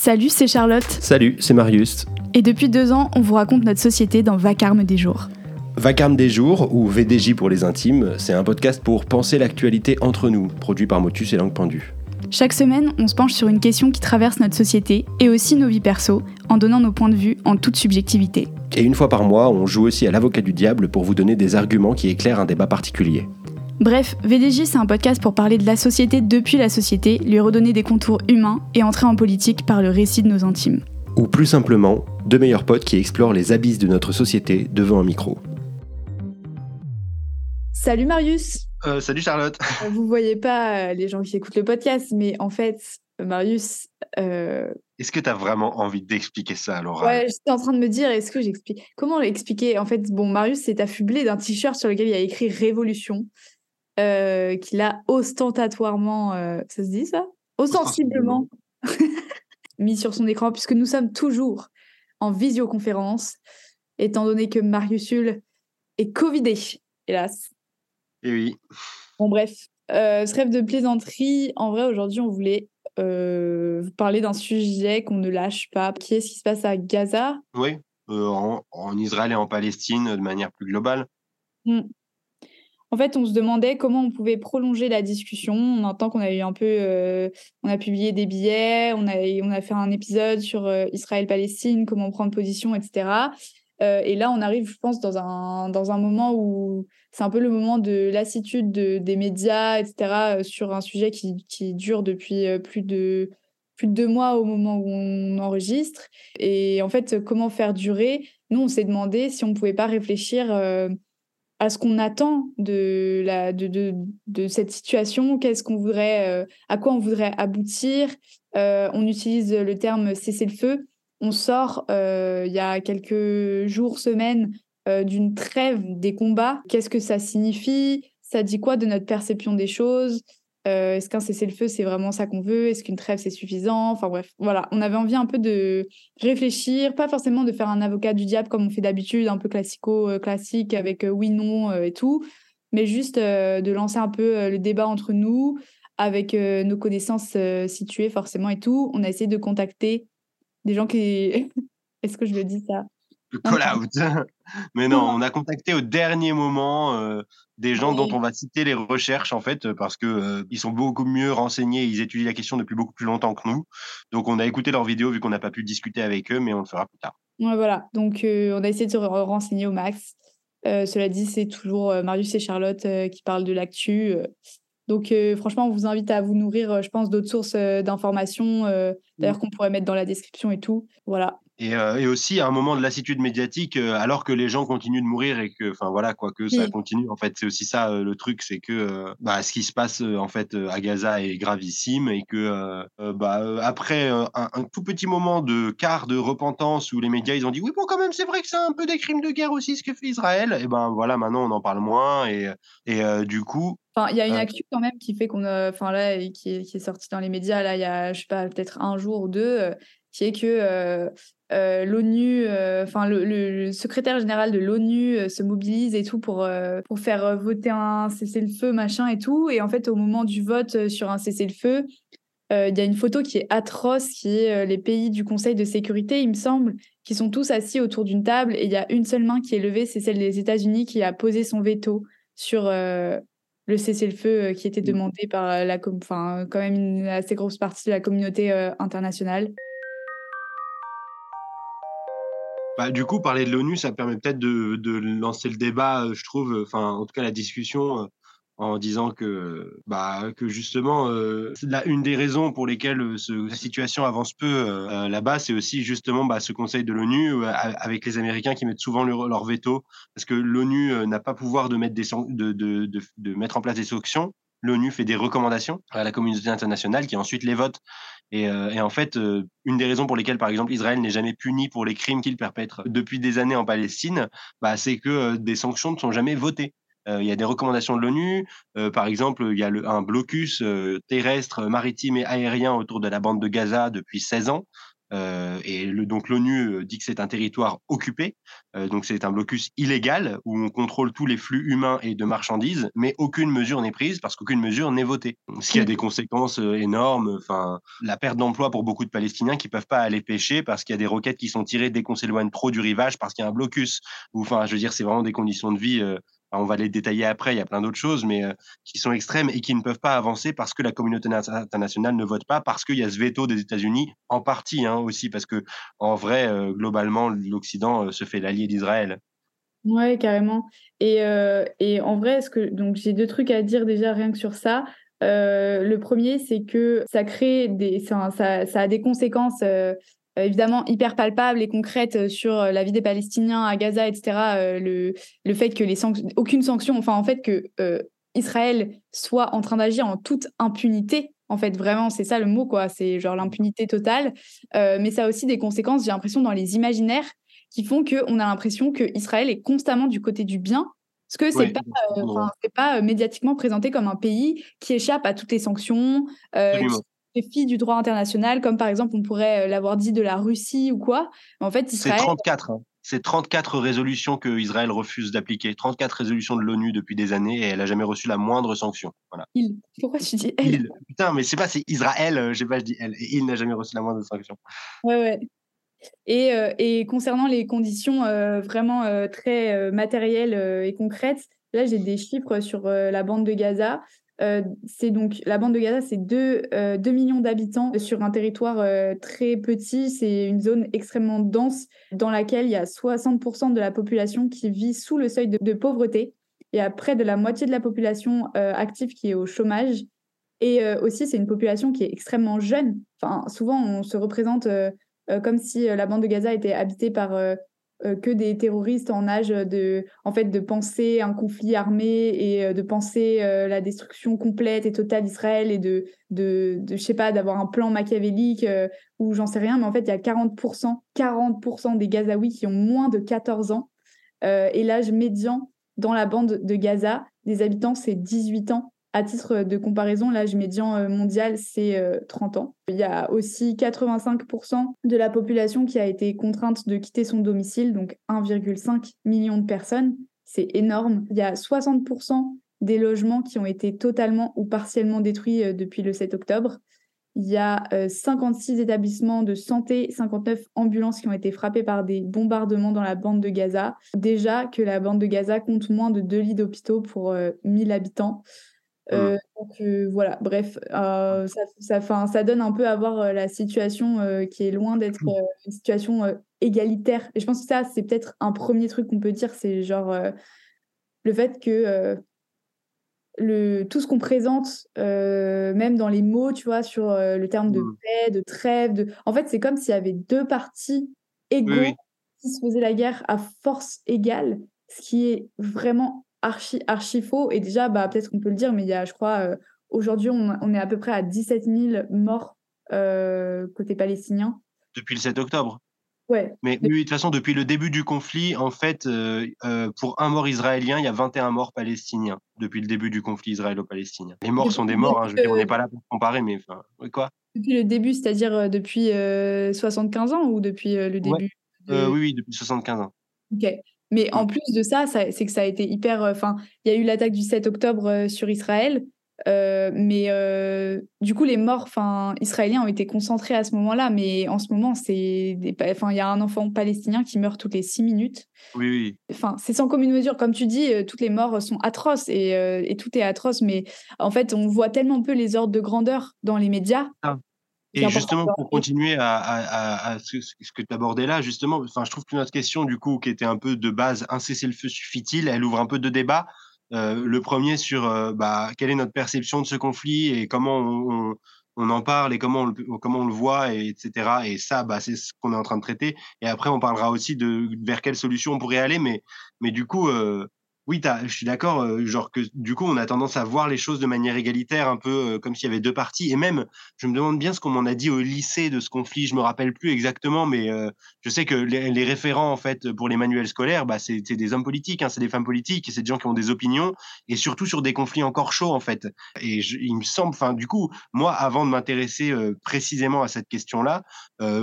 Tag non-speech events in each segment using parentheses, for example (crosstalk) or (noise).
Salut, c'est Charlotte. Salut, c'est Marius. Et depuis deux ans, on vous raconte notre société dans Vacarme des jours. Vacarme des jours, ou VDJ pour les intimes, c'est un podcast pour penser l'actualité entre nous, produit par Motus et Langue Pendue. Chaque semaine, on se penche sur une question qui traverse notre société et aussi nos vies perso, en donnant nos points de vue en toute subjectivité. Et une fois par mois, on joue aussi à l'avocat du diable pour vous donner des arguments qui éclairent un débat particulier. Bref, VDJ, c'est un podcast pour parler de la société depuis la société, lui redonner des contours humains et entrer en politique par le récit de nos intimes. Ou plus simplement, deux meilleurs potes qui explorent les abysses de notre société devant un micro. Salut Marius Euh, salut Charlotte. Euh, Vous voyez pas euh, les gens qui écoutent le podcast, mais en fait, Marius, euh, Est-ce que tu as vraiment envie d'expliquer ça à l'oral ouais, j'étais en train de me dire, est-ce que j'explique Comment l'expliquer? En fait, bon, Marius s'est affublé d'un t-shirt sur lequel il y a écrit Révolution, euh, qu'il a ostentatoirement, euh, ça se dit ça? Ostensiblement (laughs) mis sur son écran, puisque nous sommes toujours en visioconférence, étant donné que Marius Hull est Covidé, hélas. Eh oui. Bon, bref, euh, ce rêve de plaisanterie, en vrai, aujourd'hui, on voulait euh, vous parler d'un sujet qu'on ne lâche pas, qui est ce qui se passe à Gaza. Oui, en, en Israël et en Palestine de manière plus globale. Hmm. En fait, on se demandait comment on pouvait prolonger la discussion. On entend qu'on a eu un peu, euh, on a publié des billets, on a, fait un épisode sur euh, Israël-Palestine, comment prendre position, etc. Euh, et là, on arrive, je pense, dans un, moment où c'est un peu le moment de lassitude de, des médias, etc., sur un sujet qui, dure depuis plus de, plus de deux mois au moment où on enregistre. Et en fait, comment faire durer? Nous, on s'est demandé si on ne pouvait pas réfléchir à ce qu'on attend de, cette situation, euh, à quoi on voudrait aboutir. Euh, on utilise le terme cessez-le-feu on sort euh, il y a quelques jours, semaines, d'une trêve des combats. Qu'est-ce que ça signifie? Ça dit quoi de notre perception des choses? Euh, Est-ce qu'un cessez-le-feu, c'est vraiment ça qu'on veut? Est-ce qu'une trêve, c'est suffisant? Enfin bref, voilà. On avait envie un peu de réfléchir, pas forcément de faire un avocat du diable comme on fait d'habitude, un peu classico-classique avec euh, oui, non euh, et tout, mais juste euh, de lancer un peu euh, le débat entre nous avec euh, nos connaissances euh, situées forcément et tout. On a essayé de contacter des gens qui. (laughs) Est-ce que je le dis ça? Le call out. (laughs) Mais non, on a contacté au dernier moment euh, des gens Oui. dont on va citer les recherches en fait parce que euh, ils sont beaucoup mieux renseignés, ils étudient la question depuis beaucoup plus longtemps que nous. Donc on a écouté leurs vidéos vu qu'on n'a pas pu discuter avec eux, mais on le fera plus tard. Ouais, voilà. Donc, euh, on a essayé de se re- renseigner au max. Euh, cela dit, c'est toujours euh, Marius et Charlotte euh, qui parlent de l'actu. euh. Donc, euh, franchement, on vous invite à vous nourrir, euh, je pense, d'autres sources euh, d'informations, euh, d'ailleurs, qu'on pourrait mettre dans la description et tout. Voilà. Et, euh, et aussi à un moment de lassitude médiatique, euh, alors que les gens continuent de mourir et que, enfin voilà, quoi que ça continue. En fait, c'est aussi ça euh, le truc, c'est que bah, ce qui se passe en fait à Gaza est gravissime et que bah, après un, un tout petit moment de quart de repentance où les médias ils ont dit oui bon quand même c'est vrai que c'est un peu des crimes de guerre aussi ce que fait Israël. Et ben voilà maintenant on en parle moins et et du coup Enfin, il y a une actu quand même qui fait qu'on a, enfin là, qui est, qui est sortie dans les médias là, il y a, je sais pas, peut-être un jour ou deux, qui est que euh, euh, l'ONU, euh, enfin le, le- le secrétaire général de l'ONU euh, se mobilise et tout pour pour faire voter un cessez-le-feu machin et tout. Et en fait, au moment du vote sur un cessez-le-feu, il y a une photo qui est atroce, qui est les pays du Conseil de sécurité, il me semble, qui sont tous assis autour d'une table et il y a une seule main qui est levée, c'est celle des États-Unis qui a posé son veto sur le cessez-le-feu qui était demandé par la, enfin quand même une assez grosse partie de la communauté internationale. Bah, du coup, parler de l'ONU, ça permet peut-être de, lancer le débat, euh, je trouve, euh, enfin, en tout cas, la discussion, euh, en disant que, bah, justement, une des raisons pour lesquelles ce- la situation avance peu là-bas, c'est aussi justement bah, ce Conseil de l'ONU avec les Américains qui mettent souvent leur, veto, parce que l'ONU n'a pas pouvoir de mettre, de mettre en place des sanctions. L'ONU fait des recommandations à la communauté internationale qui ensuite les vote. Et, euh, et en fait, euh, une des raisons pour lesquelles, par exemple, Israël n'est jamais puni pour les crimes qu'il perpètre depuis des années en Palestine, bah, c'est que euh, des sanctions ne sont jamais votées. Il y a des recommandations de l'ONU. Euh, par exemple, il y a le, un blocus euh, terrestre, maritime et aérien autour de la bande de Gaza depuis 16 ans. Euh, et le, donc l'ONU euh, dit que c'est un territoire occupé, euh, donc c'est un blocus illégal où on contrôle tous les flux humains et de marchandises, mais aucune mesure n'est prise parce qu'aucune mesure n'est votée. Ce qui a des conséquences énormes. Enfin, la perte d'emploi pour beaucoup de Palestiniens qui peuvent pas aller pêcher parce qu'il y a des roquettes qui sont tirées dès qu'on s'éloigne trop du rivage parce qu'il y a un blocus. Enfin, je veux dire, c'est vraiment des conditions de vie on va les détailler après, il y a plein d'autres choses, mais euh, qui sont extrêmes et qui ne peuvent pas avancer parce que la communauté internationale ne vote pas, parce qu'il y a ce veto des États-Unis, en partie hein, aussi, parce que en vrai, euh, globalement, l'Occident euh, se fait l'allié d'Israël. Ouais, carrément. Et, en vrai, donc j'ai deux trucs à dire déjà rien que sur ça. le premier, c'est que ça crée des, ça, a des conséquences évidemment hyper palpable et concrète euh, sur euh, la vie des Palestiniens à Gaza, etc. le, le fait que les sanctions, aucune sanction, enfin en fait que Israël soit en train d'agir en toute impunité. En fait, vraiment, c'est ça le mot, quoi. C'est genre l'impunité totale. mais ça a aussi des conséquences, j'ai l'impression, dans les imaginaires qui font qu'on a l'impression que Israël est constamment du côté du bien, parce que c'est pas, pas médiatiquement présenté comme un pays qui échappe à toutes les sanctions, filles du droit international, comme par exemple on pourrait euh, l'avoir dit de la Russie ou quoi. En fait, Israël... C'est 34. Hein. C'est 34 résolutions que Israël refuse d'appliquer. 34 résolutions de l'ONU depuis des années et elle a jamais reçu la moindre sanction. Voilà. Il. Pourquoi tu dis elle? Il. Putain, mais c'est pas, c'est Israël, euh, je sais pas, je dis elle. Et il n'a jamais reçu la moindre sanction. Ouais, ouais. Et, euh, et concernant les conditions vraiment très matérielles et concrètes, là j'ai des chiffres sur la bande de Gaza. Euh, c'est donc la bande de Gaza, c'est 2, euh, millions d'habitants sur un territoire euh, très petit. C'est une zone extrêmement dense dans laquelle il y a 60% de la population qui vit sous le seuil de, pauvreté. Il y a près de la moitié de la population active qui est au chômage. Et aussi, c'est une population qui est extrêmement jeune. Enfin, souvent, on se représente comme si la bande de Gaza était habitée par que des terroristes en âge de, en fait, de penser un conflit armé et euh, de penser euh, la destruction complète et totale d'Israël et de, de, je sais pas, d'avoir un plan machiavélique ou j'en sais rien, mais en fait, il y a 40%, 40% des Gazaouis qui ont moins de 14 ans. et l'âge médian dans la bande de Gaza des habitants, c'est 18 ans. À titre de comparaison, l'âge médian euh, mondial, c'est 30 euh, ans. Il y a aussi 85% de la population qui a été contrainte de quitter son domicile, donc 1,5 million de personnes. C'est énorme. Il y a 60% des logements qui ont été totalement ou partiellement détruits euh, depuis le 7 octobre. Il y a 56 établissements de santé, 59 ambulances qui ont été frappées par des bombardements dans la bande de Gaza. Déjà que la bande de Gaza compte moins de deux lits d'hôpitaux pour 1000 habitants. Mmh. Euh, donc euh, voilà, bref, euh, ça, ça, ça, donne un peu à voir la situation qui est loin d'être mmh. une situation égalitaire. Et je pense que ça, c'est peut-être un premier truc qu'on peut dire, c'est genre le fait que le, tout ce qu'on présente, même dans les mots, tu vois, sur le terme de mmh. paix, de trêve, de... en fait, c'est comme s'il y avait deux parties égaux qui se faisaient la guerre à force égale, ce qui est vraiment archi, archi faux. Et déjà, bah, peut-être qu'on peut le dire, mais il y a, je crois, euh, aujourd'hui, on, est à peu près à 17 000 morts euh, côté palestinien. Depuis le 7 octobre Ouais. Mais de toute façon, depuis le début du conflit, en fait, euh, pour un mort israélien, il y a 21 morts palestiniens depuis le début du conflit israélo-palestinien. Les morts sont des morts, hein, je veux dire, on n'est pas là pour comparer, mais enfin, quoi Depuis le début, c'est-à-dire depuis 75 ans ou depuis le début Oui, oui, depuis 75 ans. Ok. Mais en plus de ça, c'est que ça a été hyper. Euh, enfin, il y a eu l'attaque du 7 octobre euh, sur Israël. Euh, mais du coup, les morts enfin, israéliens ont été concentrés à ce moment-là. Mais en ce moment, c'est enfin, il y a un enfant palestinien qui meurt toutes les six minutes. Oui, oui. Enfin, c'est sans commune mesure. Comme tu dis, toutes les morts sont atroces et, et, tout est atroce. Mais en fait, on voit tellement peu les ordres de grandeur dans les médias. Ah. Et justement, pour continuer à, ce, que tu abordais là, justement, enfin, je trouve que notre question, du coup, qui était un peu de base, un cessez-le-feu suffit-il? Elle ouvre un peu de débat. Euh, le premier sur euh, bah, quelle est notre perception de ce conflit et comment on, en parle et comment on le, comment on le voit, et, etc. Et ça, bah, c'est ce qu'on est en train de traiter. Et après, on parlera aussi de vers quelle solution on pourrait aller. Mais, mais du coup, euh, oui, je suis d'accord. Euh, genre que du coup, on a tendance à voir les choses de manière égalitaire, un peu euh, comme s'il y avait deux parties. Et même, je me demande bien ce qu'on m'en a dit au lycée de ce conflit. Je me rappelle plus exactement, mais euh, je sais que les, référents en fait pour les manuels scolaires, bah, c'est des hommes politiques, hein, c'est des femmes politiques, c'est des gens qui ont des opinions, et surtout sur des conflits encore chauds en fait. Et il me semble, enfin, du coup, moi, avant de m'intéresser précisément à cette question-là,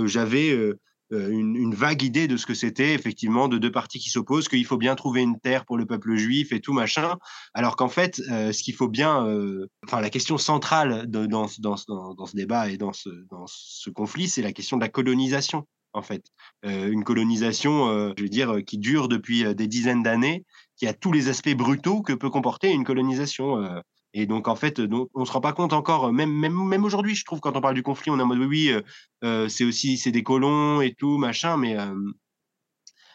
j'avais euh, une, vague idée de ce que c'était effectivement de deux parties qui s'opposent, qu'il faut bien trouver une terre pour le peuple juif et tout machin, alors qu'en fait, euh, ce qu'il faut bien, euh, enfin la question centrale de, dans, dans, dans, ce débat et dans ce, dans ce conflit, c'est la question de la colonisation en fait. une colonisation, je veux dire, qui dure depuis des dizaines d'années, qui a tous les aspects brutaux que peut comporter une colonisation. Et donc, en fait, on on se rend pas compte encore, même, même, même aujourd'hui, je trouve, quand on parle du conflit, on est en mode oui, euh, euh, c'est aussi c'est des colons et tout, machin, mais, euh,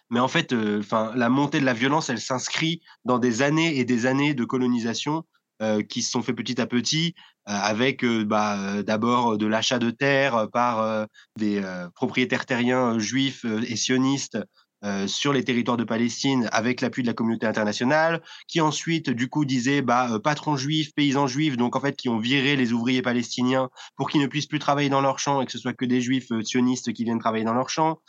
mais en fait, la montée de la violence, elle s'inscrit dans des années et des années de colonisation qui se sont fait petit à petit, avec bah, d'abord de l'achat de terres par des propriétaires terriens juifs et sionistes euh, sur les territoires de Palestine avec l'appui de la communauté internationale, qui ensuite du coup disait bah euh, patrons juifs, paysans juifs, donc en fait qui ont viré les ouvriers palestiniens pour qu'ils ne puissent plus travailler dans leurs champs et que ce soit que des juifs euh, sionistes qui viennent travailler dans leurs champs.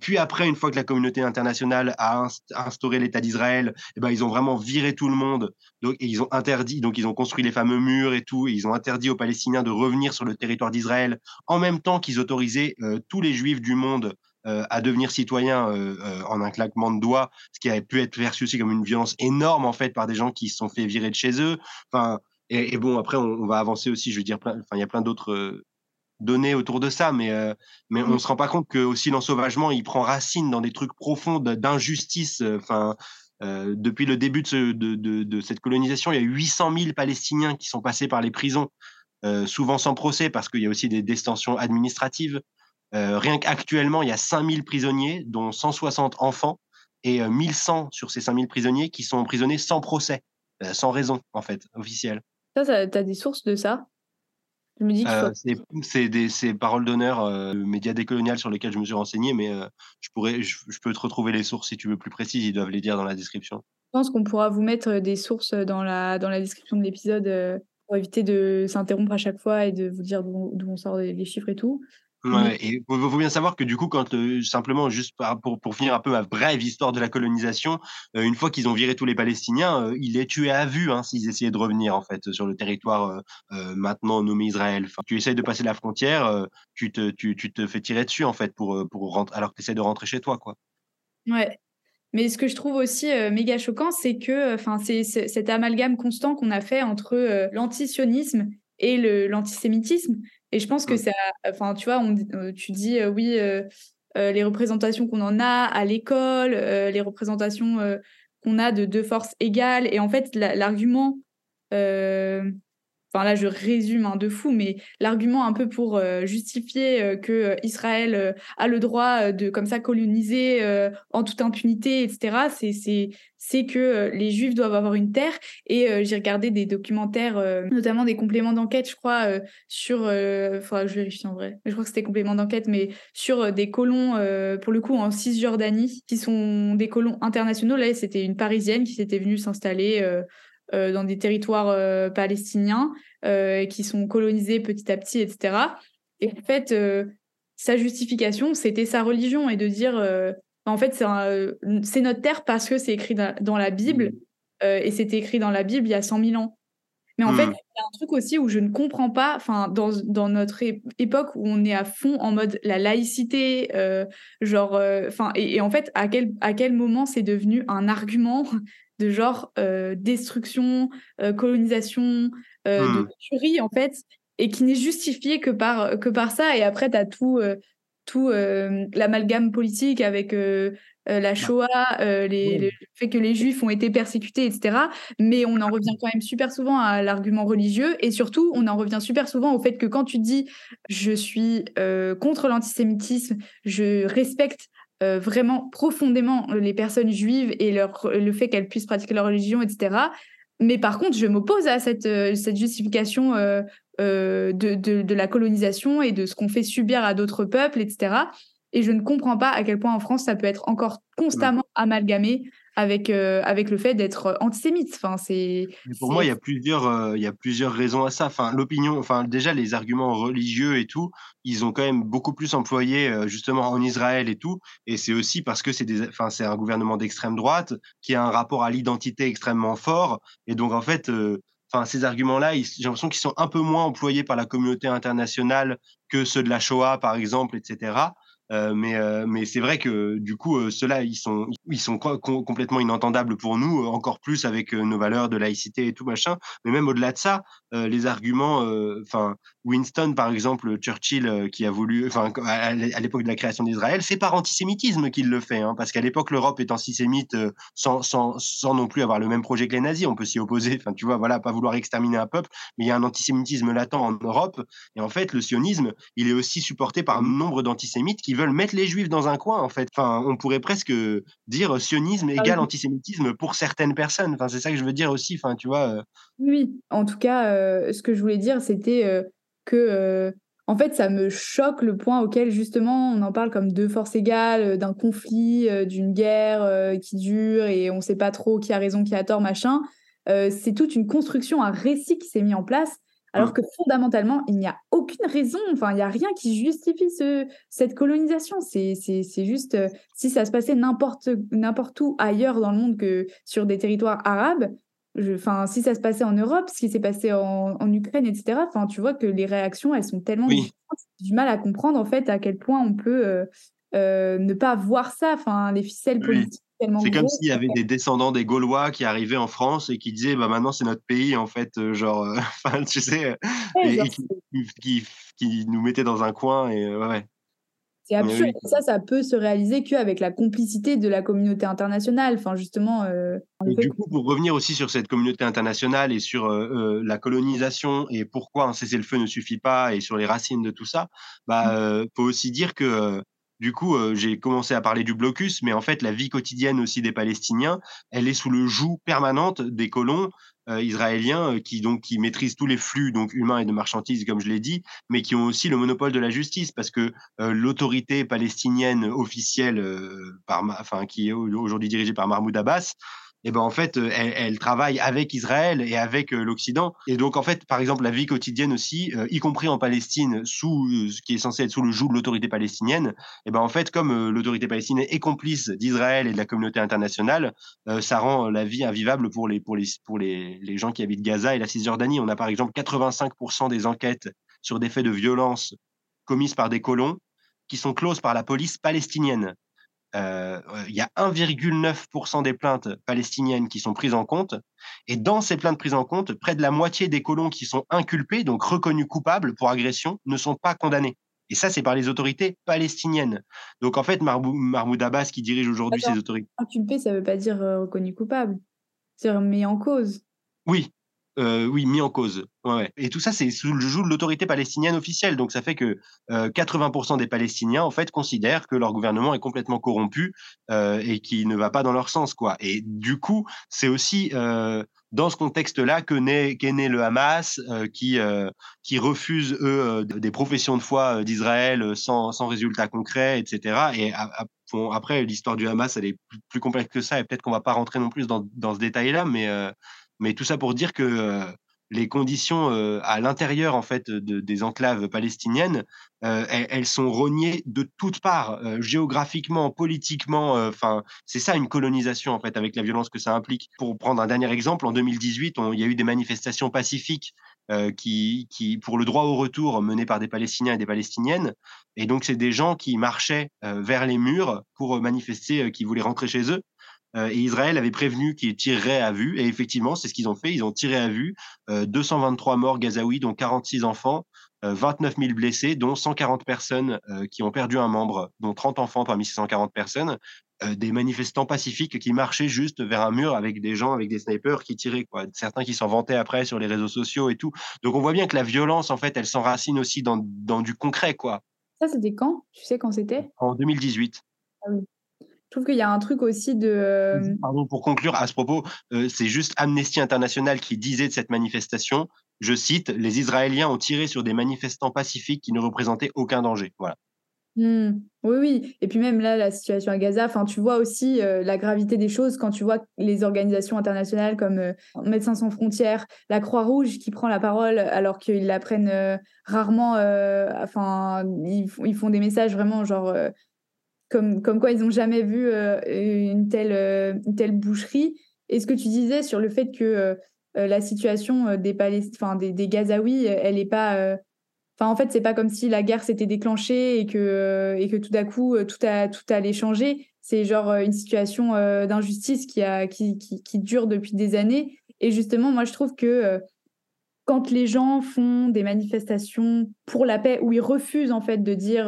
puis après, une fois que la communauté internationale a instauré l'État d'Israël, eh ben ils ont vraiment viré tout le monde, donc et ils ont interdit, donc ils ont construit les fameux murs et tout, et ils ont interdit aux Palestiniens de revenir sur le territoire d'Israël en même temps qu'ils autorisaient tous les juifs du monde à devenir citoyen euh, euh, en un claquement de doigts, ce qui avait pu être perçu aussi comme une violence énorme en fait par des gens qui se sont fait virer de chez eux. Enfin, et, bon après on, va avancer aussi, je veux dire, enfin il y a plein d'autres données autour de ça, mais mais on se rend pas compte que aussi l'ensauvagement il prend racine dans des trucs profonds d'injustice. Enfin. depuis le début de, de, de, de, cette colonisation, il y a 800 000 Palestiniens qui sont passés par les prisons, souvent sans procès parce qu'il y a aussi des détentions administratives. Euh, rien qu'actuellement, il y a 5000 prisonniers, dont 160 enfants, et 1100 euh, sur ces 5000 prisonniers qui sont emprisonnés sans procès, euh, sans raison, en fait, officielle. Ça, tu as des sources de ça? Je me dis c'est des paroles d'honneur, euh, médias décolonial sur lesquels je me suis renseigné, mais je pourrais, je, peux te retrouver les sources si tu veux plus précises. Ils doivent les dire dans la description. Je pense qu'on pourra vous mettre des sources dans la dans la description de l'épisode pour éviter de s'interrompre à chaque fois et de vous dire d'où on sort les chiffres et tout. Ouais, et il faut bien savoir que du coup, quand euh, simplement, juste pour, pour finir un peu ma brève histoire de la colonisation, euh, une fois qu'ils ont viré tous les Palestiniens, euh, ils les tuaient à vue hein, s'ils essayaient de revenir en fait sur le territoire maintenant nommé Israël. Enfin, tu essayes de passer la frontière, tu, te, tu, tu, te fais tirer dessus en fait pour, pour rentrer, alors que tu essaies de rentrer chez toi. Quoi. Ouais. Mais ce que je trouve aussi méga choquant, c'est que enfin, c'est cet amalgame constant qu'on a fait entre l'antisionisme et l'antisémitisme. Et je pense que ça, enfin, tu vois, on, euh, tu dis euh, oui, euh, les représentations qu'on en a à l'école, les représentations qu'on a de deux forces égales. Et en fait, l'argument enfin là je résume un de fou, mais l'argument un peu pour euh, justifier euh, que euh, Israël a le droit de comme ça coloniser en toute impunité, etc. C'est c'est c'est que les Juifs doivent avoir une terre. Et j'ai regardé des documentaires, notamment des compléments d'enquête, je crois, sur, faudra que je vérifie en vrai, je crois que c'était compléments d'enquête, mais sur des colons, pour le coup, en Cisjordanie, qui sont des colons internationaux. Là, c'était une Parisienne qui s'était venue s'installer euh, dans des territoires euh, palestiniens euh, qui sont colonisés petit à petit, etc. Et en fait, sa justification, c'était sa religion et de dire, en fait, c'est notre terre parce que c'est écrit dans la Bible et c'était écrit dans la Bible il y a 100 000 ans. Mais en fait, hmm. il y a un truc aussi où je ne comprends pas, enfin, dans, dans notre époque où on est à fond en mode la laïcité, genre, enfin, et, et, en fait, à quel, à quel moment c'est devenu un argument de genre euh, destruction, euh, colonisation, euh, de hmm. tuerie en fait, et qui n'est justifié que par, que par ça. Et après, tu as tout, tout l'amalgame politique avec la Shoah, les, le fait que les Juifs ont été persécutés, etc. Mais on en revient quand même super souvent à l'argument religieux et surtout, on en revient super souvent au fait que quand tu dis je suis contre l'antisémitisme, je respecte euh, vraiment profondément les personnes juives et leur, le fait qu'elles puissent pratiquer leur religion, etc. Mais par contre, je m'oppose à cette, euh, cette justification euh, de, de, la colonisation et de ce qu'on fait subir à d'autres peuples, etc. Et je ne comprends pas à quel point en France, ça peut être encore constamment amalgamé avec, avec le fait d'être antisémite. Enfin, c'est, pour moi, il y, a plusieurs, il y a plusieurs raisons à ça. Enfin, l'opinion, enfin, déjà, les arguments religieux et tout, ils ont quand même beaucoup plus employé justement en Israël et tout. Et c'est aussi parce que c'est, des, enfin, c'est un gouvernement d'extrême droite qui a un rapport à l'identité extrêmement fort. Et donc, en fait, enfin, ces arguments-là, j'ai l'impression qu'ils sont un peu moins employés par la communauté internationale que ceux de la Shoah, par exemple, etc. Euh, mais euh, mais c'est vrai que du coup euh, ceux-là ils sont ils sont complètement inentendables pour nous encore plus avec nos valeurs de laïcité et tout machin. Mais même au-delà de ça les arguments Winston par exemple Churchill qui a voulu à l'époque de la création d'Israël c'est par antisémitisme qu'il le fait hein, parce qu'à l'époque l'Europe est antisémite sans, sans sans non plus avoir le même projet que les nazis. On peut s'y opposer. Enfin tu vois voilà pas vouloir exterminer un peuple mais il y a un antisémitisme latent en Europe. Et en fait le sionisme il est aussi supporté par un nombre d'antisémites qui veulent mettre les juifs dans un coin, en fait. Enfin, on pourrait presque dire sionisme ah égale antisémitisme pour certaines personnes. Enfin, c'est ça que je veux dire aussi. Enfin, tu vois. Euh. Oui, en tout cas, euh, ce que je voulais dire, c'était euh, que. en fait, ça me choque le point auquel justement on en parle comme deux forces égales, d'un conflit, d'une guerre qui dure et on ne sait pas trop qui a raison, qui a tort, machin. c'est toute une construction, un récit qui s'est mis en place alors que fondamentalement, il n'y a aucune raison, enfin, il n'y a rien qui justifie ce, cette colonisation. C'est juste, euh, si ça se passait n'importe où ailleurs dans le monde que sur des territoires arabes, enfin, si ça se passait en Europe, ce qui s'est passé en, Ukraine, etc., enfin, tu vois que les réactions, elles sont tellement différentes. J'ai du mal à comprendre, en fait, à quel point on peut euh, euh, ne pas voir ça, enfin, les ficelles politiques c'est comme s'il y avait des descendants des Gaulois qui arrivaient en France et qui disaient bah maintenant c'est notre pays en fait euh, genre euh, (laughs) enfin tu sais et, qui, qui, nous mettaient dans un coin et euh, ouais. C'est absurde. Ça, ça peut se réaliser qu'avec la complicité de la communauté internationale. Enfin, justement. du coup, pour revenir aussi sur cette communauté internationale et sur la colonisation et pourquoi un cessez-le-feu ne suffit pas et sur les racines de tout ça, bah, mmh. faut aussi dire que du coup, euh, j'ai commencé à parler du blocus, mais en fait, la vie quotidienne aussi des Palestiniens, elle est sous le joug permanente des colons euh, israéliens euh, qui donc qui maîtrisent tous les flux donc humains et de marchandises, comme je l'ai dit, mais qui ont aussi le monopole de la justice parce que l'autorité palestinienne officielle, par, qui est aujourd'hui dirigée par Mahmoud Abbas, et ben en fait, euh, elle, travaille avec Israël et avec euh, l'Occident. Et donc en fait, par exemple, la vie quotidienne aussi, euh, y compris en Palestine, sous ce qui est censé être sous le joug de l'autorité palestinienne, et ben en fait, comme l'autorité palestinienne est complice d'Israël et de la communauté internationale, ça rend la vie invivable pour les pour les pour les, les gens qui habitent Gaza et la Cisjordanie. On a par exemple 85% des enquêtes sur des faits de violence commises par des colons qui sont closes par la police palestinienne. Euh, il y a 1,9% des plaintes palestiniennes qui sont prises en compte. Et dans ces plaintes prises en compte, près de la moitié des colons qui sont inculpés, donc reconnus coupables pour agression, ne sont pas condamnés. Et ça, c'est par les autorités palestiniennes. Donc en fait, Mahmoud Abbas, qui dirige aujourd'hui ces autorités. Inculpé, ça ne veut pas dire euh, reconnu coupable. C'est mis en cause. Oui, euh, oui, mis en cause. Et tout ça, c'est sous le joug de l'autorité palestinienne officielle. Donc, ça fait que 80% euh, des Palestiniens, en fait, considèrent que leur gouvernement est complètement corrompu euh, et qui ne va pas dans leur sens, quoi. Et du coup, c'est aussi dans ce contexte-là que naît, qu'est né le Hamas, qui refuse eux des professions de foi d'Israël sans, sans résultat concret, etc. Et après, l'histoire du Hamas, elle est plus, complexe que ça, et peut-être qu'on va pas rentrer non plus dans ce détail-là, mais mais tout ça pour dire que euh, les conditions euh, à l'intérieur en fait de, des enclaves palestiniennes, euh, elles, sont rognées de toutes parts, géographiquement, politiquement. Enfin, c'est ça une colonisation en fait, avec la violence que ça implique. Pour prendre un dernier exemple, en 2018, il y a eu des manifestations pacifiques qui, qui, pour le droit au retour menées par des Palestiniens et des Palestiniennes. Et donc, c'est des gens qui marchaient vers les murs pour manifester, qui voulaient rentrer chez eux. Euh, et Israël avait prévenu qu'ils tireraient à vue. Et effectivement, c'est ce qu'ils ont fait. Ils ont tiré à vue. 223 euh, morts gazaouis, dont 46 enfants. 29 euh, 000 blessés, dont 140 personnes qui ont perdu un membre, dont 30 enfants parmi ces 140 personnes, des manifestants pacifiques qui marchaient juste vers un mur avec des gens avec des snipers qui tiraient, quoi. Certains qui s'en vantaient après sur les réseaux sociaux et tout. Donc on voit bien que la violence, en fait, elle s'enracine aussi dans, dans du concret, quoi. Ça, c'était quand? Tu sais quand c'était? En 2018. Ah oui. Je trouve qu'il y a un truc aussi de. Euh, Pardon, pour conclure à ce propos, euh, c'est juste Amnesty International qui disait de cette manifestation, je cite, les Israéliens ont tiré sur des manifestants pacifiques qui ne représentaient aucun danger. Voilà. Mmh. Oui, oui. Et puis même là, la situation à Gaza, enfin, tu vois aussi euh, la gravité des choses quand tu vois les organisations internationales comme euh, Médecins sans frontières, la Croix-Rouge qui prend la parole alors qu'ils la prennent euh, rarement. enfin, ils, ils, font des messages vraiment genre comme, comme quoi ils n'ont jamais vu une, telle, une telle boucherie. Et ce que tu disais sur le fait que la situation des, Palest... des, des Gazaouis, elle n'est pas en fait, c'est pas comme si la guerre s'était déclenchée et que, euh, et que tout d'un coup, euh, tout, a, tout allait changer. C'est genre euh, une situation d'injustice qui, a, qui, qui, dure depuis des années. Et justement, moi, je trouve que quand les gens font des manifestations pour la paix, où ils refusent en fait de dire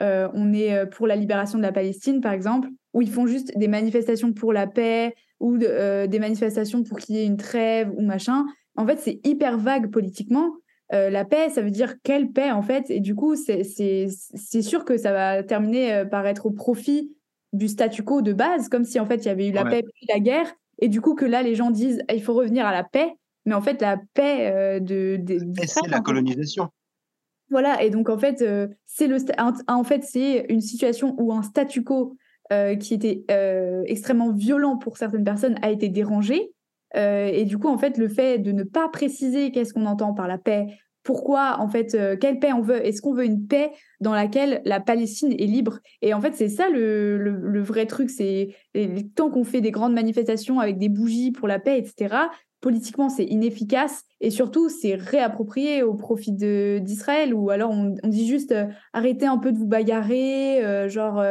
on est pour la libération de la Palestine, par exemple, où ils font juste des manifestations pour la paix ou des manifestations pour qu'il y ait une trêve ou machin, en fait, c'est hyper vague politiquement. Euh, la paix, ça veut dire quelle paix en fait? Et du coup, c'est sûr que ça va terminer euh, par être au profit du statu quo de base, comme si en fait il y avait eu la paix puis la guerre, et du coup que là les gens disent il faut revenir à la paix, mais en fait la paix euh, de, c'est la colonisation. Voilà, et donc en fait c'est le en fait c'est une situation où un statu quo qui était extrêmement violent pour certaines personnes a été dérangé euh, et du coup, en fait, le fait de ne pas préciser qu'est-ce qu'on entend par la paix, pourquoi, en fait, euh, quelle paix on veut, est-ce qu'on veut une paix dans laquelle la Palestine est libre? Et en fait, c'est ça le, le, vrai truc, c'est tant qu'on fait des grandes manifestations avec des bougies pour la paix, etc., politiquement, c'est inefficace et surtout, c'est réapproprié au profit d'Israël ou alors on, dit juste euh, arrêtez un peu de vous bagarrer, genre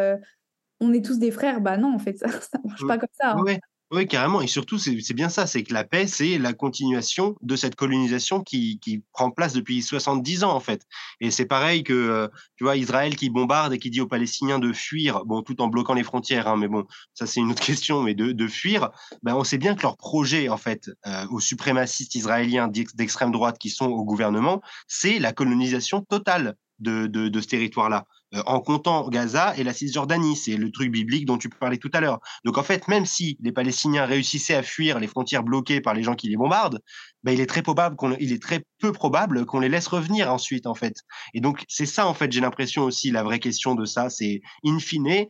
on est tous des frères. Bah non, en fait, (laughs) ça ne marche pas comme ça. Hein. Oui, carrément. Et surtout, c'est bien ça, c'est que la paix, c'est la continuation de cette colonisation qui, prend place depuis 70 ans, en fait. Et c'est pareil que, euh, tu vois, Israël qui bombarde et qui dit aux Palestiniens de fuir, bon, tout en bloquant les frontières, hein, mais bon, ça c'est une autre (laughs) question, mais de, fuir, ben, on sait bien que leur projet, en fait, euh, aux suprémacistes israéliens d'extrême droite qui sont au gouvernement, c'est la colonisation totale de ce territoire-là. Euh, en comptant Gaza et la Cisjordanie. C'est le truc biblique dont tu parlais tout à l'heure. Donc en fait, même si les Palestiniens réussissaient à fuir les frontières bloquées par les gens qui les bombardent, ben, il est très probable qu'on, il est très peu probable qu'on les laisse revenir ensuite en fait. Et donc c'est ça en fait, j'ai l'impression aussi la vraie question de ça, c'est in fine,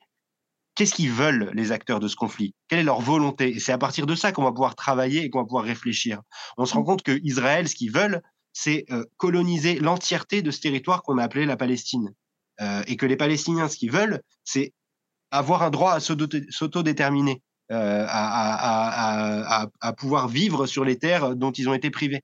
qu'est-ce qu'ils veulent les acteurs de ce conflit? Quelle est leur volonté? Et c'est à partir de ça qu'on va pouvoir travailler et qu'on va pouvoir réfléchir. On se rend compte que Israël, ce qu'ils veulent, c'est euh, coloniser l'entièreté de ce territoire qu'on a appelé la Palestine. Euh, et que les Palestiniens, ce qu'ils veulent, c'est avoir un droit à s'autodéterminer, euh, à, pouvoir vivre sur les terres dont ils ont été privés.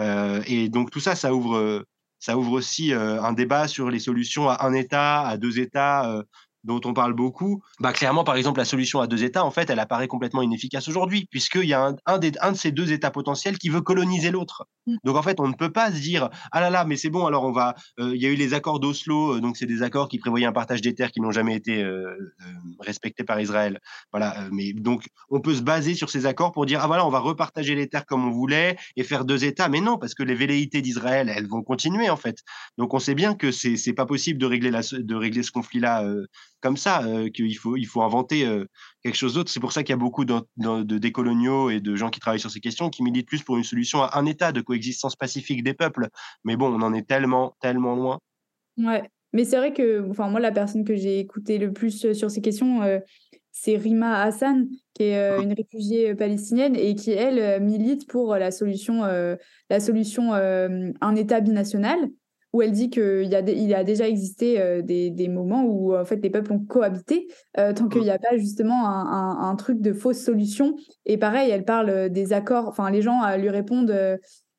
Euh, et donc tout ça, ça ouvre, ça ouvre aussi un débat sur les solutions à un État, à deux États, dont on parle beaucoup, bah clairement, par exemple, la solution à deux États, en fait, elle apparaît complètement inefficace aujourd'hui, puisqu'il y a un, un, des, un de ces deux États potentiels qui veut coloniser l'autre. Mmh. Donc, en fait, on ne peut pas se dire, ah là là, mais c'est bon, alors on va. Euh, il y a eu les accords d'Oslo, euh, donc c'est des accords qui prévoyaient un partage des terres qui n'ont jamais été euh, respectés par Israël. Voilà, mais donc, on peut se baser sur ces accords pour dire, ah voilà, on va repartager les terres comme on voulait et faire deux États. Mais non, parce que les velléités d'Israël, elles vont continuer, en fait. Donc, on sait bien que c'est pas possible de régler, la, de régler ce conflit-là comme ça, euh, qu'il faut, il faut inventer euh, quelque chose d'autre. C'est pour ça qu'il y a beaucoup de, de, décoloniaux et de gens qui travaillent sur ces questions qui militent plus pour une solution à un état de coexistence pacifique des peuples. Mais bon, on en est tellement, tellement loin. Ouais, mais c'est vrai que, enfin, moi, la personne que j'ai écoutée le plus euh, sur ces questions, c'est Rima Hassan, qui est mmh. une réfugiée palestinienne et qui, elle, milite pour la solution, la solution un État binational où elle dit qu'il y, a il a déjà existé euh, des, des, moments où en fait les peuples ont cohabité euh, tant qu'il n'y a pas justement un, un, truc de fausse solution. Et pareil, elle parle euh, des accords. Enfin, les gens lui répondent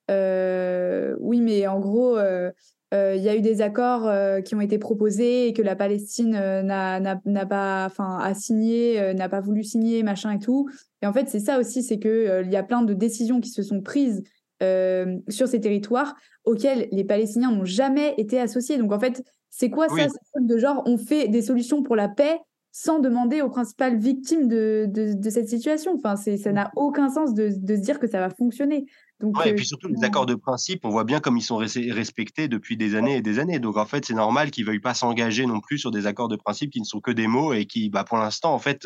oui, mais en gros. il y a eu des accords qui ont été proposés et que la Palestine n'a pas, enfin, a signé, n'a pas voulu signer, machin et tout. Et en fait, c'est ça aussi, c'est que il y a plein de décisions qui se sont prises euh, sur ces territoires auxquels les Palestiniens n'ont jamais été associés. Donc en fait, c'est quoi ça, de genre? On fait des solutions pour la paix sans demander aux principales victimes de, de, cette situation Enfin, ça n'a aucun sens de, de, se dire que ça va fonctionner. Donc, ouais, et puis surtout, les accords de principe, on voit bien comme ils sont respectés depuis des années et des années. Donc, en fait, c'est normal qu'ils ne veuillent pas s'engager non plus sur des accords de principe qui ne sont que des mots et qui, bah, pour l'instant, en fait,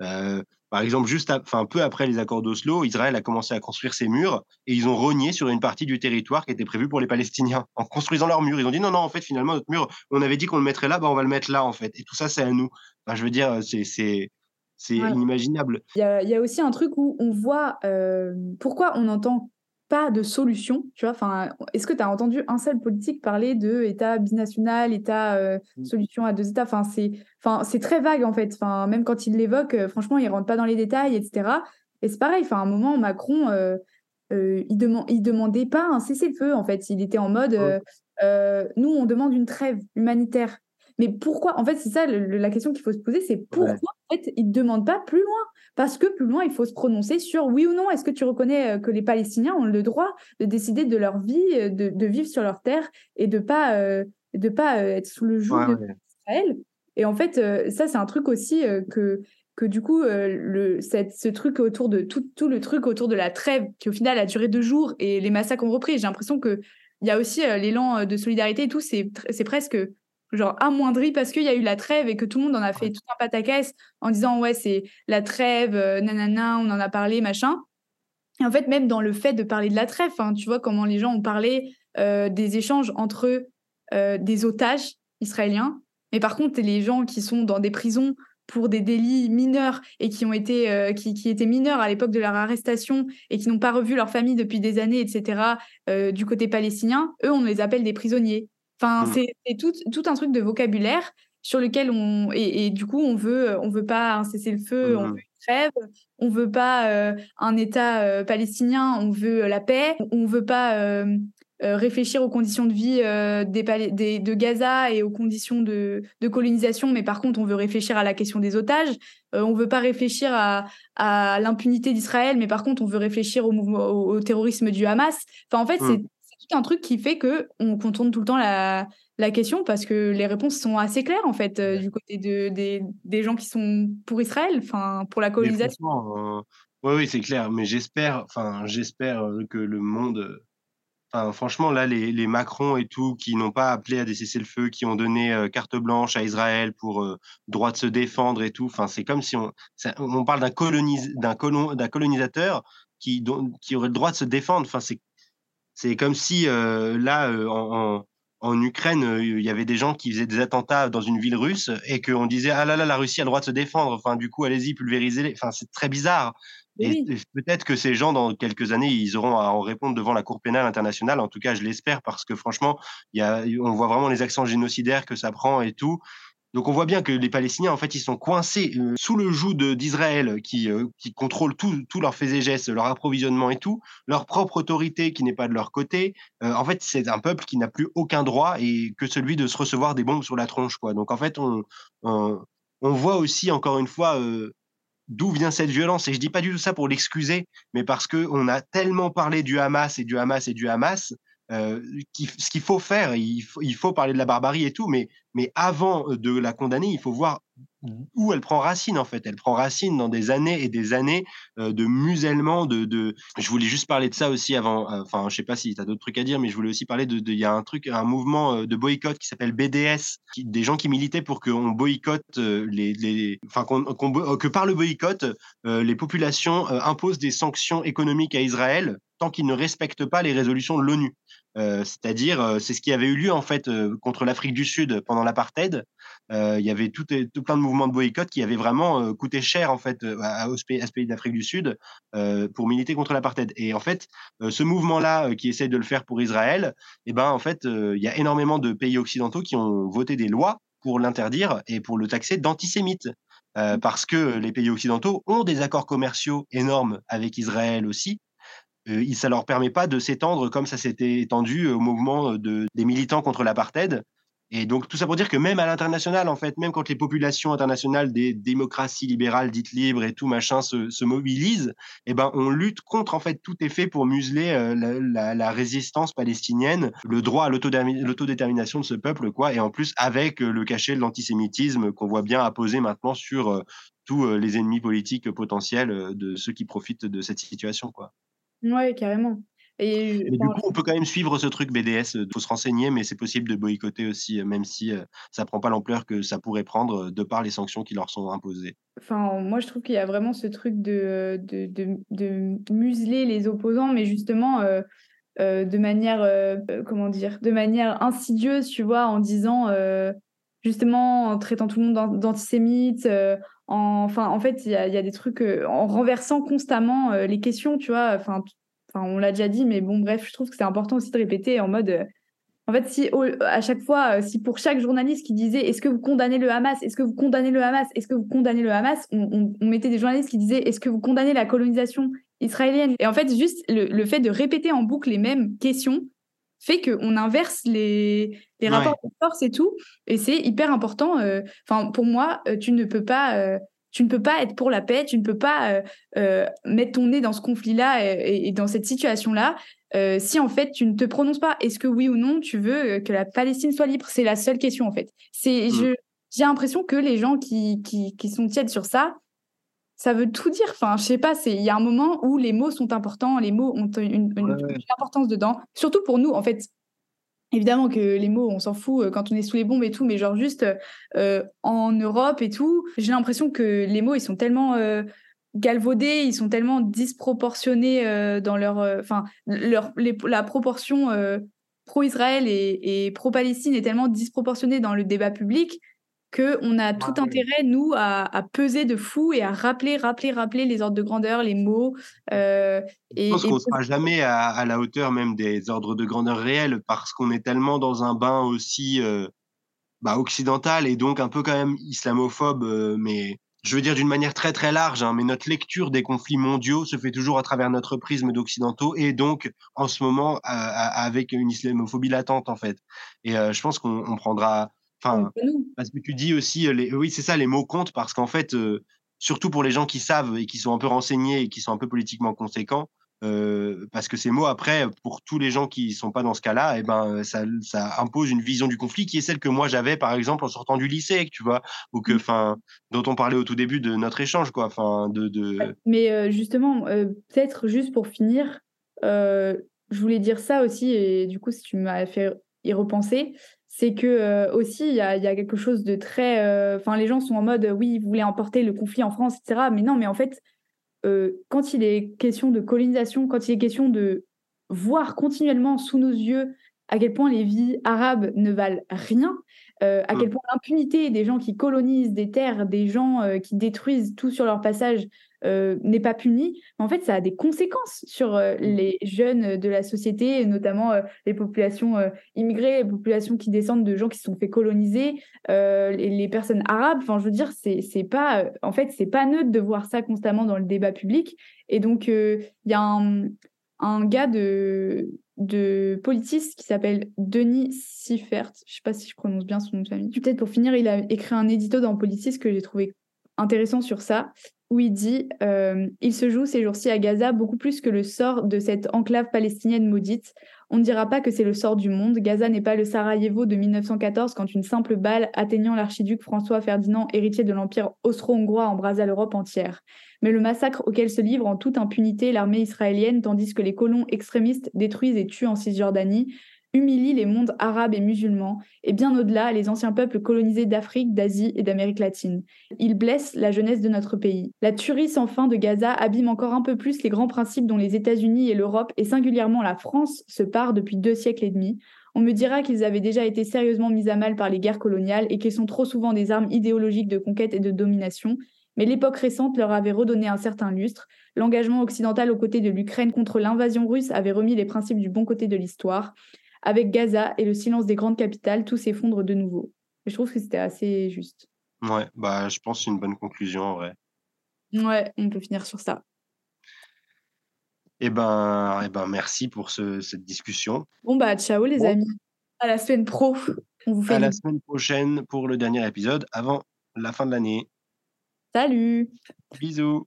euh, par exemple, juste, enfin, peu après les accords d'Oslo, Israël a commencé à construire ses murs et ils ont rogné sur une partie du territoire qui était prévue pour les Palestiniens. (laughs) En construisant leurs murs, ils ont dit non, non, en fait, finalement, notre mur, on avait dit qu'on le mettrait là, bah, on va le mettre là, en fait. Et tout ça, c'est à nous. je veux dire, c'est, c'est, inimaginable. Il y, a, aussi un truc où on voit euh, pourquoi on entend pas de solution, tu vois. Enfin, est-ce que tu as entendu un seul politique parler de État binational, État euh, mmh. solution à deux États? Enfin, c'est, enfin, c'est très vague en fait. Enfin, même quand il l'évoque, euh, franchement, il rentre pas dans les détails, etc. Et c'est pareil. Enfin, à un moment, Macron, euh, il, il demandait pas un cessez-le-feu en fait. Il était en mode, nous, on demande une trêve humanitaire. Mais pourquoi? En fait, c'est ça la question qu'il faut se poser, c'est pourquoi en fait, ils ne demandent pas plus loin? Parce que plus loin, il faut se prononcer sur oui ou non. Est-ce que tu reconnais euh, que les Palestiniens ont le droit de décider de leur vie, euh, de, vivre sur leur terre et de pas euh, de pas être sous le joug d'Israël Et en fait, ça c'est un truc aussi que que du coup, le, cette, ce truc autour de tout, tout, le truc autour de la trêve, qui au final a duré deux jours et les massacres ont repris, j'ai l'impression qu'il y a aussi l'élan de solidarité et tout, c'est presque genre amoindri parce qu'il y a eu la trêve et que tout le monde en a fait tout un pataquès en disant ouais c'est la trêve, euh, nanana, on en a parlé, machin. Et en fait, même dans le fait de parler de la trêve, hein, tu vois comment les gens ont parlé euh, des échanges entre euh, des otages israéliens, mais par contre les gens qui sont dans des prisons pour des délits mineurs et qui ont été qui, qui, étaient mineurs à l'époque de leur arrestation et qui n'ont pas revu leur famille depuis des années, etc. du côté palestinien, eux on les appelle des prisonniers. Enfin, mmh. c'est tout, tout, un truc de vocabulaire sur lequel on et, du coup on veut on veut pas un cessez-le-feu, on mmh. veut une trêve, on veut pas euh, un État euh, palestinien, on veut la paix, on veut pas euh, réfléchir aux conditions de vie des, des, de Gaza et aux conditions de, de, colonisation, mais par contre on veut réfléchir à la question des otages, on veut pas réfléchir à, à l'impunité d'Israël, mais par contre on veut réfléchir au, mouvement, au, terrorisme du Hamas. Enfin en fait c'est mmh un truc qui fait que on contourne tout le temps la, la question parce que les réponses sont assez claires en fait euh, du côté de, des, des, gens qui sont pour Israël, enfin pour la colonisation. Euh, oui, oui, c'est clair. Mais j'espère, enfin j'espère euh, que le monde, enfin franchement là les, les Macron et tout qui n'ont pas appelé à des cessez-le-feu, qui ont donné carte blanche à Israël pour droit de se défendre et tout. Enfin c'est comme si on, on parle d'un colonis, d'un colon, d'un colonisateur qui, qui aurait le droit de se défendre. Enfin c'est c'est comme si euh, là, euh, en, en, Ukraine, euh, il y avait des gens qui faisaient des attentats dans une ville russe et qu'on disait ah là là, la Russie a le droit de se défendre. Enfin, du coup, allez-y, pulvérisez-les. Enfin, c'est très bizarre. Et, peut-être que ces gens, dans quelques années, ils auront à en répondre devant la Cour pénale internationale. En tout cas, je l'espère parce que franchement, y a, on voit vraiment les accents génocidaires que ça prend et tout. Donc on voit bien que les Palestiniens, en fait, ils sont coincés euh, sous le joug d'Israël qui, euh, qui contrôle tous leurs faits et gestes, leur approvisionnement et tout, leur propre autorité qui n'est pas de leur côté. Euh, en fait, c'est un peuple qui n'a plus aucun droit et que celui de se recevoir des bombes sur la tronche. Quoi. Donc en fait, on, on, voit aussi, encore une fois, d'où vient cette violence. Et je dis pas du tout ça pour l'excuser, mais parce qu'on a tellement parlé du Hamas et du Hamas et du Hamas euh, ce qu'il faut faire, il faut, parler de la barbarie et tout, mais, mais avant de la condamner, il faut voir où elle prend racine en fait. Elle prend racine dans des années et des années euh, de musellement. De, de, je voulais juste parler de ça aussi avant. Euh, enfin, je sais pas si tu as d'autres trucs à dire, mais je voulais aussi parler de. Il y a un truc, un mouvement de boycott qui s'appelle BDS, qui, des gens qui militaient pour qu'on boycotte les, les enfin que par le boycott, les populations imposent des sanctions économiques à Israël tant qu'ils ne respectent pas les résolutions de l'ONU. Euh, c'est-à-dire, euh, c'est ce qui avait eu lieu en fait euh, contre l'Afrique du Sud pendant l'apartheid. Il y avait tout, tout, plein de mouvements de boycott qui avaient vraiment coûté cher en fait à, ce pays, d'Afrique du Sud pour militer contre l'apartheid. Et en fait, ce mouvement-là qui essaie de le faire pour Israël, eh ben en fait, il y a énormément de pays occidentaux qui ont voté des lois pour l'interdire et pour le taxer d'antisémite. parce que les pays occidentaux ont des accords commerciaux énormes avec Israël aussi, euh, ça leur permet pas de s'étendre comme ça s'était étendu au mouvement de, des militants contre l'apartheid. Et donc tout ça pour dire que même à l'international, en fait, même quand les populations internationales des démocraties libérales dites libres et tout machin se, se mobilisent, eh ben on lutte contre en fait tout fait pour museler euh, la, résistance palestinienne, le droit à l'autodétermination de ce peuple, quoi. Et en plus avec euh, le cachet de l'antisémitisme qu'on voit bien apposé maintenant sur euh, tous les ennemis politiques potentiels de ceux qui profitent de cette situation, quoi. Ouais, carrément. Et, du coup, on peut quand même suivre ce truc BDS. Il faut se renseigner, mais c'est possible de boycotter aussi, même si ça prend pas l'ampleur que ça pourrait prendre de par les sanctions qui leur sont imposées. Enfin, moi, je trouve qu'il y a vraiment ce truc de, de, de, de museler les opposants, mais justement, de manière, comment dire, de manière insidieuse, tu vois, en disant, justement, en traitant tout le monde d'antisémite, enfin, en fait, il y a, y a, des trucs, en renversant constamment les questions, tu vois, enfin, on l'a déjà dit, mais bon, bref, je trouve que c'est important aussi de répéter en mode. Euh, en fait, si à chaque fois, euh, si pour chaque journaliste qui disait est-ce que vous condamnez le Hamas, est-ce que vous condamnez le Hamas, est-ce que vous condamnez le Hamas, on, mettait des journalistes qui disaient est-ce que vous condamnez la colonisation israélienne? Et en fait, juste le, fait de répéter en boucle les mêmes questions fait qu'on inverse les, les rapports de force et tout. Et c'est hyper important. Euh, enfin, pour moi, tu ne peux pas tu ne peux pas être pour la paix, tu ne peux pas euh, euh, mettre ton nez dans ce conflit-là et, dans cette situation-là euh, si en fait tu ne te prononces pas. Est-ce que oui ou non tu veux que la Palestine soit libre? C'est la seule question en fait. C'est, mm. j'ai l'impression que les gens qui, qui, sont tièdes sur ça, ça veut tout dire. Enfin, je sais pas, il y a un moment où les mots sont importants, les mots ont une, importance dedans, surtout pour nous en fait. Évidemment que les mots, on s'en fout euh, quand on est sous les bombes et tout, mais genre juste euh, en Europe et tout, j'ai l'impression que les mots, ils sont tellement euh, galvaudés, ils sont tellement disproportionnés dans leur, enfin, la proportion pro-Israël et pro-Palestine est tellement disproportionnée dans le débat public qu'on a tout intérêt, nous, à, peser de fou et à rappeler, rappeler, rappeler les ordres de grandeur, les mots. Euh, et, Je pense qu'on ne sera jamais à, la hauteur même des ordres de grandeur réels parce qu'on est tellement dans un bain aussi euh, bah, occidental et donc un peu quand même islamophobe, euh, mais je veux dire d'une manière très très large, hein, mais notre lecture des conflits mondiaux se fait toujours à travers notre prisme d'occidentaux et donc en ce moment avec une islamophobie latente en fait. Et je pense qu'on prendra Enfin, parce que tu dis aussi, les, oui, c'est ça, les mots comptent parce qu'en fait, surtout pour les gens qui savent et qui sont un peu renseignés et qui sont un peu politiquement conséquents, parce que ces mots, après, pour tous les gens qui sont pas dans ce cas-là, eh ben, ça, ça, impose une vision du conflit qui est celle que moi j'avais, par exemple, en sortant du lycée, tu vois, ou que, mmh. enfin, dont on parlait au tout début de notre échange, quoi, enfin, de, de... Mais justement, peut-être juste pour finir, je voulais dire ça aussi, et du coup, si tu m'as fait y repenser, c'est que euh, aussi il y a, quelque chose de très euh, enfin les gens sont en mode oui ils voulaient emporter le conflit en France etc mais non mais en fait euh, quand il est question de colonisation quand il est question de voir continuellement sous nos yeux à quel point les vies arabes ne valent rien à quel mmh. point l'impunité des gens qui colonisent des terres des gens qui détruisent tout sur leur passage euh, n'est pas puni, mais en fait, ça a des conséquences sur euh, mmh. les jeunes de la société, notamment euh, les populations immigrées, les populations qui descendent de gens qui se sont fait coloniser, les, personnes arabes. Enfin, je veux dire, c'est pas, en fait, c'est pas neutre de voir ça constamment dans le débat public. Et donc, il y a un, un gars de, de Politis qui s'appelle Denis Siffert. Je sais pas si je prononce bien son nom de famille. Peut-être pour finir, il a écrit un édito dans Politis que j'ai trouvé intéressant sur ça où il dit euh, Il se joue ces jours-ci à Gaza beaucoup plus que le sort de cette enclave palestinienne maudite. On ne dira pas que c'est le sort du monde. Gaza n'est pas le Sarajevo de 1914 quand une simple balle atteignant l'archiduc François Ferdinand, héritier de l'Empire austro-hongrois, embrasa l'Europe entière. Mais le massacre auquel se livre en toute impunité l'armée israélienne tandis que les colons extrémistes détruisent et tuent en Cisjordanie humilie les mondes arabes et musulmans, et bien au-delà les anciens peuples colonisés d'Afrique, d'Asie et d'Amérique latine. Il blesse la jeunesse de notre pays. La tuerie sans fin de Gaza abîme encore un peu plus les grands principes dont les États-Unis et l'Europe, et singulièrement la France, se parent depuis deux siècles et demi. On me dira qu'ils avaient déjà été sérieusement mis à mal par les guerres coloniales et qu'ils sont trop souvent des armes idéologiques de conquête et de domination, mais l'époque récente leur avait redonné un certain lustre. L'engagement occidental aux côtés de l'Ukraine contre l'invasion russe avait remis les principes du bon côté de l'histoire. Avec Gaza et le silence des grandes capitales, tout s'effondre de nouveau. je trouve que c'était assez juste. Ouais, bah, je pense que c'est une bonne conclusion en vrai. Ouais, on peut finir sur ça. Eh ben, eh ben merci pour cette discussion. Bon, bah, ciao les amis. À la semaine pro. On vous fait à la semaine prochaine pour le dernier épisode avant la fin de l'année. Salut. Bisous.